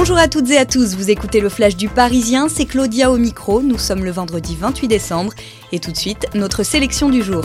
Bonjour à toutes et à tous, vous écoutez le Flash du Parisien, c'est Claudia au micro, nous sommes le vendredi 28 décembre et tout de suite notre sélection du jour.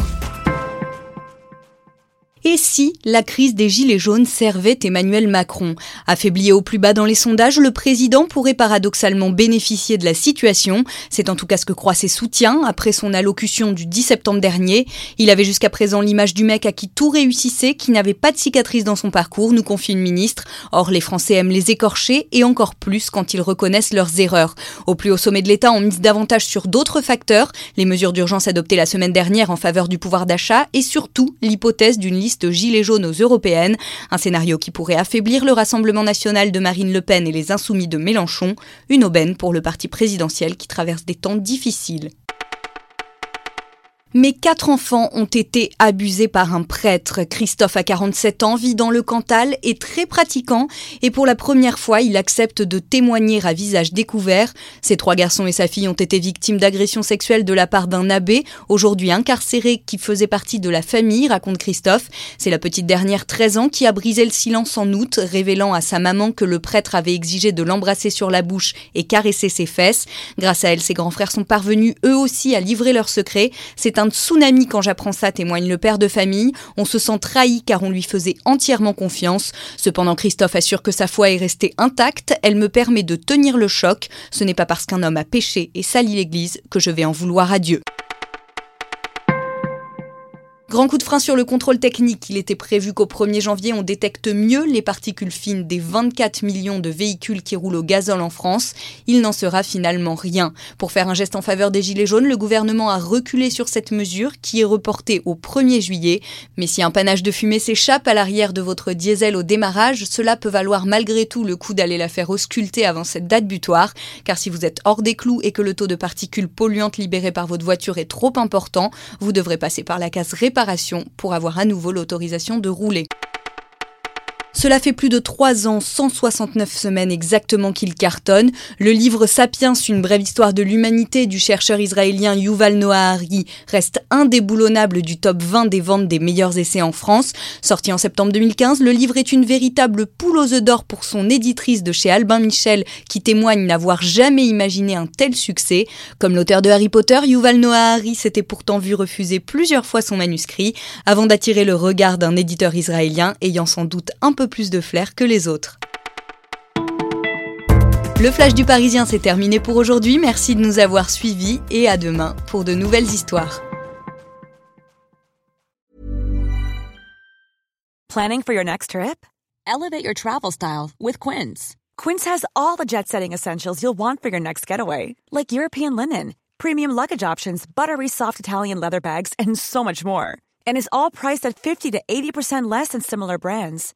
Et si la crise des Gilets jaunes servait Emmanuel Macron? Affaibli au plus bas dans les sondages, le président pourrait paradoxalement bénéficier de la situation. C'est en tout cas ce que croient ses soutiens après son allocution du 10 septembre dernier. Il avait jusqu'à présent l'image du mec à qui tout réussissait, qui n'avait pas de cicatrice dans son parcours, nous confie une ministre. Or, les Français aiment les écorcher et encore plus quand ils reconnaissent leurs erreurs. Au plus haut sommet de l'État, on mise davantage sur d'autres facteurs, les mesures d'urgence adoptées la semaine dernière en faveur du pouvoir d'achat et surtout l'hypothèse d'une liste gilets jaunes aux européennes, un scénario qui pourrait affaiblir le Rassemblement national de Marine Le Pen et les insoumis de Mélenchon, une aubaine pour le parti présidentiel qui traverse des temps difficiles. Mes quatre enfants ont été abusés par un prêtre. Christophe a 47 ans, vit dans le Cantal, est très pratiquant et pour la première fois, il accepte de témoigner à visage découvert. Ses trois garçons et sa fille ont été victimes d'agressions sexuelles de la part d'un abbé, aujourd'hui incarcéré, qui faisait partie de la famille, raconte Christophe. C'est la petite dernière, 13 ans, qui a brisé le silence en août, révélant à sa maman que le prêtre avait exigé de l'embrasser sur la bouche et caresser ses fesses. Grâce à elle, ses grands frères sont parvenus eux aussi à livrer leur secret. Un tsunami quand j'apprends ça, témoigne le père de famille. On se sent trahi car on lui faisait entièrement confiance. Cependant, Christophe assure que sa foi est restée intacte. Elle me permet de tenir le choc. Ce n'est pas parce qu'un homme a péché et sali l'Église que je vais en vouloir à Dieu. Grand coup de frein sur le contrôle technique. Il était prévu qu'au 1er janvier, on détecte mieux les particules fines des 24 millions de véhicules qui roulent au gazole en France. Il n'en sera finalement rien. Pour faire un geste en faveur des Gilets jaunes, le gouvernement a reculé sur cette mesure qui est reportée au 1er juillet. Mais si un panache de fumée s'échappe à l'arrière de votre diesel au démarrage, cela peut valoir malgré tout le coup d'aller la faire ausculter avant cette date butoir. Car si vous êtes hors des clous et que le taux de particules polluantes libérées par votre voiture est trop important, vous devrez passer par la case réparation pour avoir à nouveau l'autorisation de rouler. Cela fait plus de 3 ans, 169 semaines exactement qu'il cartonne. Le livre Sapiens, une brève histoire de l'humanité du chercheur israélien Yuval Noah Hari reste indéboulonnable du top 20 des ventes des meilleurs essais en France. Sorti en septembre 2015, le livre est une véritable poule aux œufs d'or pour son éditrice de chez Albin Michel qui témoigne n'avoir jamais imaginé un tel succès. Comme l'auteur de Harry Potter, Yuval Noah Hari s'était pourtant vu refuser plusieurs fois son manuscrit avant d'attirer le regard d'un éditeur israélien ayant sans doute un peu plus de flair que les autres. Le flash du Parisien c'est terminé pour aujourd'hui. Merci de nous avoir suivis et à demain pour de nouvelles histoires. Planning for your next trip? Elevate your travel style with Quince. Quince has all the jet-setting essentials you'll want for your next getaway, like European linen, premium luggage options, buttery soft Italian leather bags and so much more. And is all priced at 50 to 80% less than similar brands.